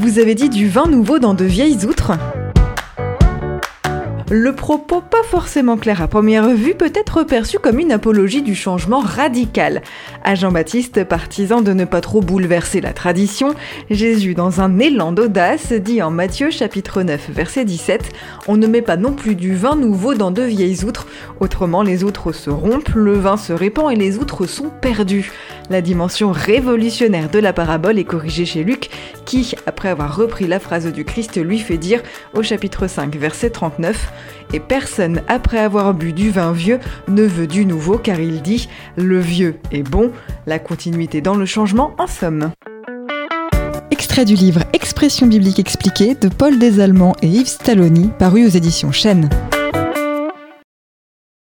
Vous avez dit du vin nouveau dans de vieilles outres le propos pas forcément clair à première vue peut être perçu comme une apologie du changement radical. À Jean-Baptiste, partisan de ne pas trop bouleverser la tradition, Jésus, dans un élan d'audace, dit en Matthieu chapitre 9 verset 17, On ne met pas non plus du vin nouveau dans de vieilles outres, autrement les outres se rompent, le vin se répand et les outres sont perdues. La dimension révolutionnaire de la parabole est corrigée chez Luc, qui, après avoir repris la phrase du Christ, lui fait dire au chapitre 5 verset 39, et personne, après avoir bu du vin vieux, ne veut du nouveau car il dit le vieux est bon, la continuité dans le changement en somme. Extrait du livre Expression biblique expliquée de Paul Desallemands et Yves Stalloni, paru aux éditions Chênes.